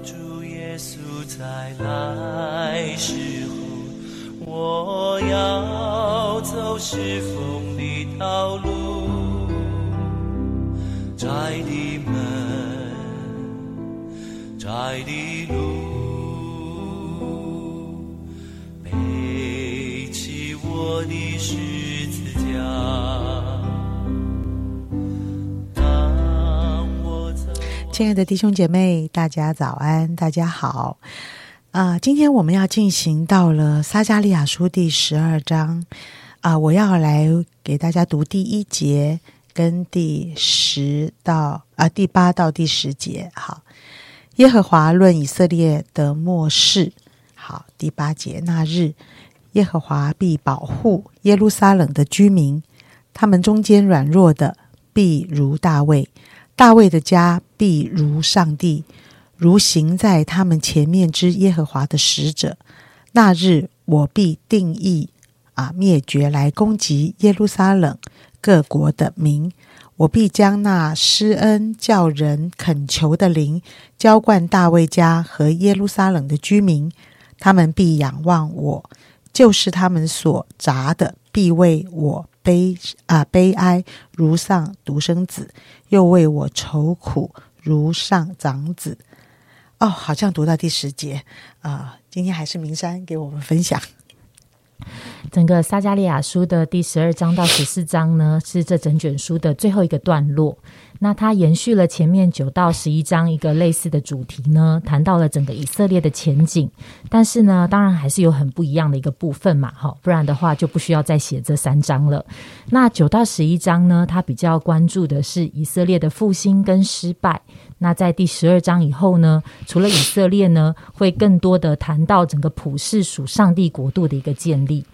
主耶稣再来时候，我要走是风的道路，窄的门，窄的路，背起我的十亲爱的弟兄姐妹，大家早安，大家好。啊、今天我们要进行到了撒加利亚书第十二章啊、我要来给大家读第一节跟第十到啊、第八到第十节。好，耶和华论以色列的末世。好，第八节那日，耶和华必保护耶路撒冷的居民，他们中间软弱的必如大卫。大卫的家必如上帝，如行在他们前面之耶和华的使者。那日我必定义啊灭绝来攻击耶路撒冷各国的民，我必将那施恩叫人恳求的灵浇灌大卫家和耶路撒冷的居民，他们必仰望我，就是他们所砸的必为我悲啊悲哀，如丧独生子。又为我愁苦，如上长子。哦，好像读到第十节啊、今天还是明山给我们分享。整个撒加利亚书的第十二章到十四章呢，是这整卷书的最后一个段落。那它延续了前面九到十一章一个类似的主题呢，谈到了整个以色列的前景。但是呢，当然还是有很不一样的一个部分嘛，哈，不然的话就不需要再写这三章了。那九到十一章呢，它比较关注的是以色列的复兴跟失败。那在第十二章以后呢，除了以色列呢，会更多的谈到整个普世属上帝国度的一个建立。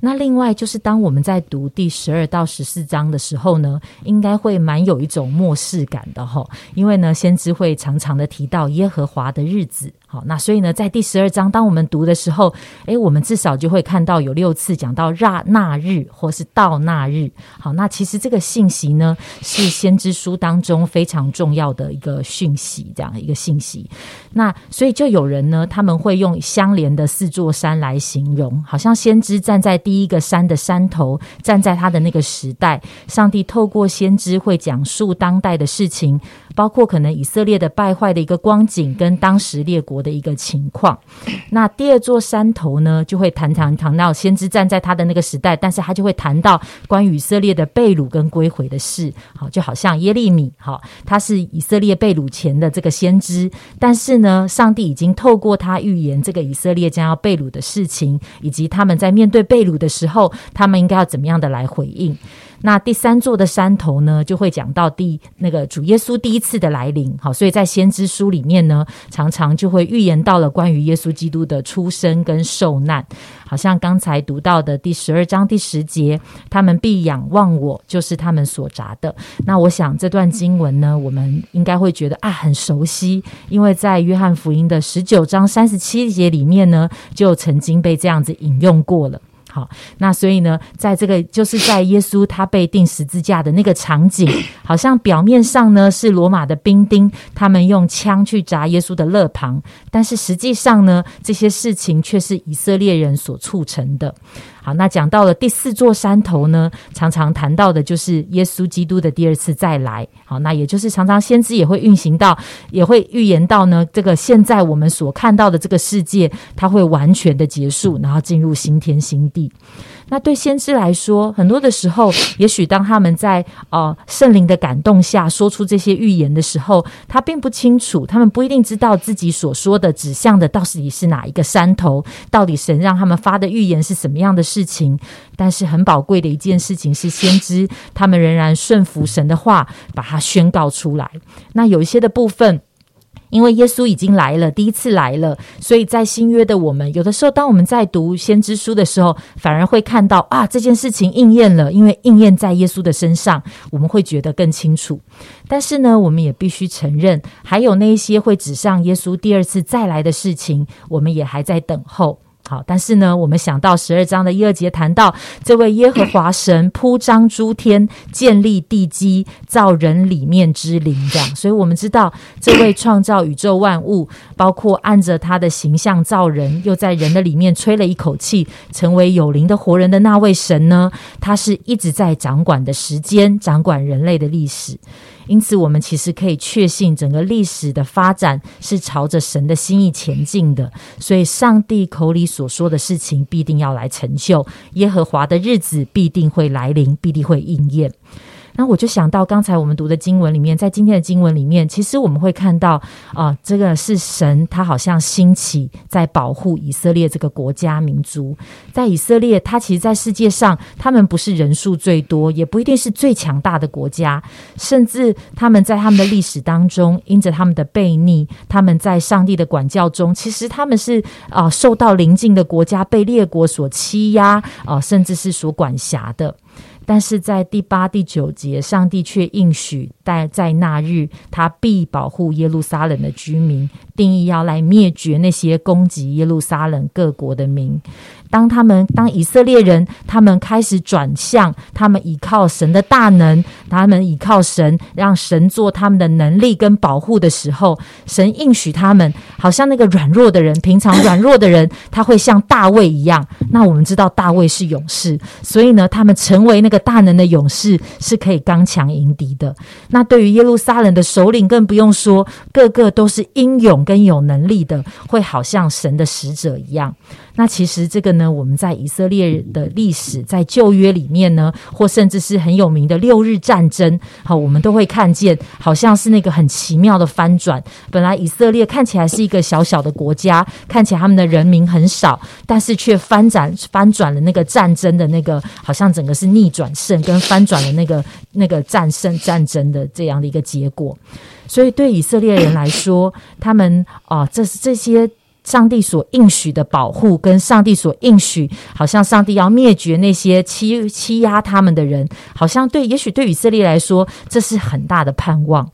那另外就是，当我们在读第十二到十四章的时候呢，应该会蛮有一种漠视感的哈，因为呢，先知会常常的提到耶和华的日子。好，那所以呢，在第十二章，当我们读的时候，诶，我们至少就会看到有六次讲到那那日或是到那日。好，那其实这个信息呢，是先知书当中非常重要的一个讯息，这样一个信息。那所以就有人呢，他们会用相连的四座山来形容，好像先知站在第一个山的山头，站在他的那个时代，上帝透过先知会讲述当代的事情，包括可能以色列的败坏的一个光景，跟当时列国的一个情况。那第二座山头呢，就会谈谈谈到先知站在他的那个时代，但是他就会谈到关于以色列的被掳跟归回的事。好，就好像耶利米，好，他是以色列被掳前的这个先知，但是呢，上帝已经透过他预言这个以色列将要被掳的事情，以及他们在面对被掳的时候，他们应该要怎么样的来回应。那第三座的山头呢，就会讲到第那个主耶稣第一次的来临。好，所以在先知书里面呢，常常就会预言到了关于耶稣基督的出生跟受难。好像刚才读到的第十二章第十节，他们必仰望我，就是他们所扎的。那我想这段经文呢，我们应该会觉得啊很熟悉，因为在约翰福音的十九章三十七节里面呢，就曾经被这样子引用过了。好，那所以呢，在这个就是在耶稣他被钉十字架的那个场景，好像表面上呢是罗马的兵丁，他们用枪去砸耶稣的肋旁，但是实际上呢，这些事情却是以色列人所促成的。好，那讲到了第四座山头呢，常常谈到的就是耶稣基督的第二次再来。好，那也就是常常先知也会运行到，也会预言到呢，这个现在我们所看到的这个世界，它会完全的结束，然后进入新天新地。那对先知来说，很多的时候，也许当他们在呃圣灵的感动下说出这些预言的时候，他并不清楚，他们不一定知道自己所说的指向的到底是哪一个山头，到底神让他们发的预言是什么样的事情。但是很宝贵的一件事情是，先知他们仍然顺服神的话，把它宣告出来。那有一些的部分。因为耶稣已经来了，第一次来了，所以在新约的我们，有的时候当我们在读先知书的时候，反而会看到啊，这件事情应验了，因为应验在耶稣的身上，我们会觉得更清楚。但是呢，我们也必须承认，还有那一些会指向耶稣第二次再来的事情，我们也还在等候。好，但是呢，我们想到十二章的一二节谈到这位耶和华神铺张诸天，建立地基，造人里面之灵，这样。所以我们知道，这位创造宇宙万物，包括按着他的形象造人，又在人的里面吹了一口气，成为有灵的活人的那位神呢，他是一直在掌管的时间，掌管人类的历史。因此，我们其实可以确信，整个历史的发展是朝着神的心意前进的。所以，上帝口里所说的事情必定要来成就，耶和华的日子必定会来临，必定会应验。那我就想到刚才我们读的经文里面，在今天的经文里面，其实我们会看到啊，这个是神他好像兴起在保护以色列这个国家民族。在以色列，他其实，在世界上，他们不是人数最多，也不一定是最强大的国家，甚至他们在他们的历史当中，因着他们的悖逆，他们在上帝的管教中，其实他们是啊，受到邻近的国家被列国所欺压啊，甚至是所管辖的。但是在第八、第九节，上帝却应许，在在那日，他必保护耶路撒冷的居民，定义要来灭绝那些攻击耶路撒冷各国的民。当他们当以色列人，他们开始转向，他们倚靠神的大能，他们倚靠神，让神做他们的能力跟保护的时候，神应许他们，好像那个软弱的人，平常软弱的人，他会像大卫一样。那我们知道大卫是勇士，所以呢，他们成为那个大能的勇士，是可以刚强迎敌的。那对于耶路撒冷的首领，更不用说，个个都是英勇跟有能力的，会好像神的使者一样。那其实这个呢，我们在以色列的历史，在旧约里面呢，或甚至是很有名的六日战争，好，我们都会看见，好像是那个很奇妙的翻转。本来以色列看起来是一个小小的国家，看起来他们的人民很少，但是却翻转翻转了那个战争的那个，好像整个是逆转胜，跟翻转了那个那个战胜战争的这样的一个结果。所以对以色列人来说，他们啊，这是这些。上帝所应许的保护，跟上帝所应许，好像上帝要灭绝那些欺欺压他们的人，好像对，也许对以色列来说，这是很大的盼望。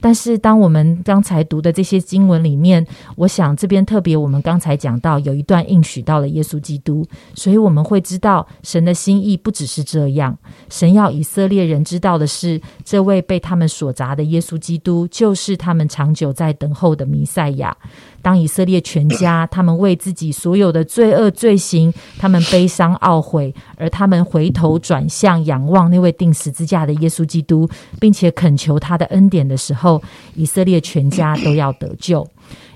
但是，当我们刚才读的这些经文里面，我想这边特别，我们刚才讲到有一段应许到了耶稣基督，所以我们会知道神的心意不只是这样。神要以色列人知道的是，这位被他们所砸的耶稣基督，就是他们长久在等候的弥赛亚。当以色列全家他们为自己所有的罪恶罪行，他们悲伤懊悔，而他们回头转向仰望那位定十字架的耶稣基督，并且恳求他的恩典的时候，以色列全家都要得救。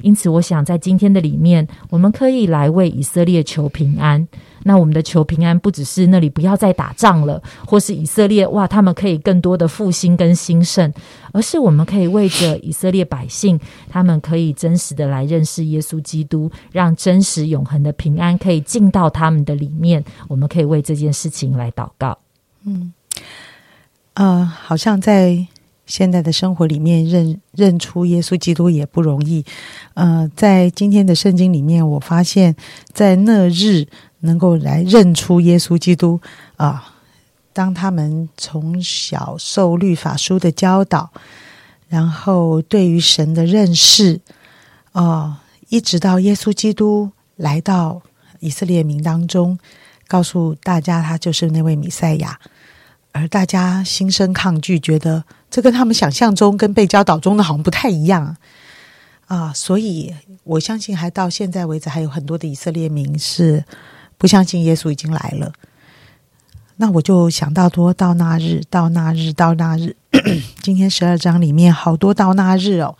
因此，我想在今天的里面，我们可以来为以色列求平安。那我们的求平安，不只是那里不要再打仗了，或是以色列哇，他们可以更多的复兴跟兴盛，而是我们可以为着以色列百姓，他们可以真实的来认识耶稣基督，让真实永恒的平安可以进到他们的里面。我们可以为这件事情来祷告。嗯，呃，好像在。现在的生活里面认认出耶稣基督也不容易，呃，在今天的圣经里面，我发现，在那日能够来认出耶稣基督啊，当他们从小受律法书的教导，然后对于神的认识，哦，一直到耶稣基督来到以色列民当中，告诉大家他就是那位弥赛亚。而大家心生抗拒，觉得这跟他们想象中、跟被教导中的好像不太一样啊！所以我相信，还到现在为止，还有很多的以色列民是不相信耶稣已经来了。那我就想到，多到那日，到那日，到那日，今天十二章里面好多到那日哦，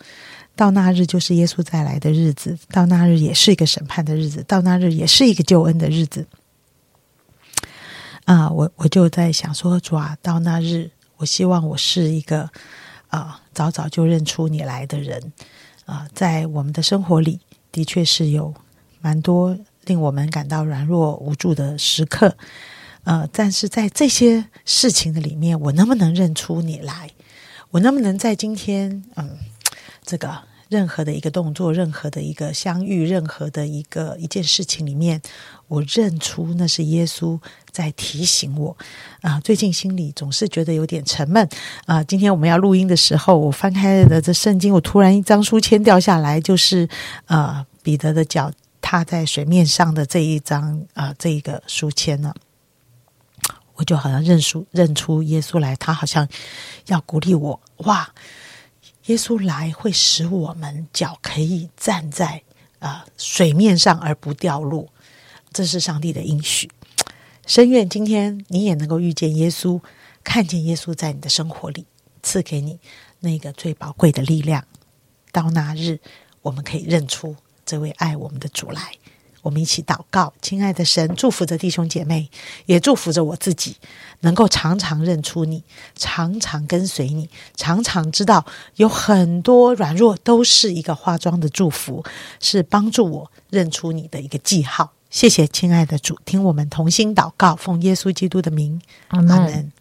到那日就是耶稣再来的日子，到那日也是一个审判的日子，到那日也是一个救恩的日子。啊，我我就在想说，主啊，到那日，我希望我是一个啊，早早就认出你来的人啊。在我们的生活里，的确是有蛮多令我们感到软弱无助的时刻，呃，但是在这些事情的里面，我能不能认出你来？我能不能在今天，嗯，这个？任何的一个动作，任何的一个相遇，任何的一个一件事情里面，我认出那是耶稣在提醒我啊。最近心里总是觉得有点沉闷啊。今天我们要录音的时候，我翻开的这圣经，我突然一张书签掉下来，就是呃彼得的脚踏在水面上的这一张啊、这一个书签呢，我就好像认出认出耶稣来，他好像要鼓励我哇！耶稣来会使我们脚可以站在啊、水面上而不掉落，这是上帝的应许。深愿今天你也能够遇见耶稣，看见耶稣在你的生活里赐给你那个最宝贵的力量。到那日，我们可以认出这位爱我们的主来。我们一起祷告，亲爱的神，祝福着弟兄姐妹，也祝福着我自己，能够常常认出你，常常跟随你，常常知道有很多软弱都是一个化妆的祝福，是帮助我认出你的一个记号。谢谢，亲爱的主，听我们同心祷告，奉耶稣基督的名，阿门。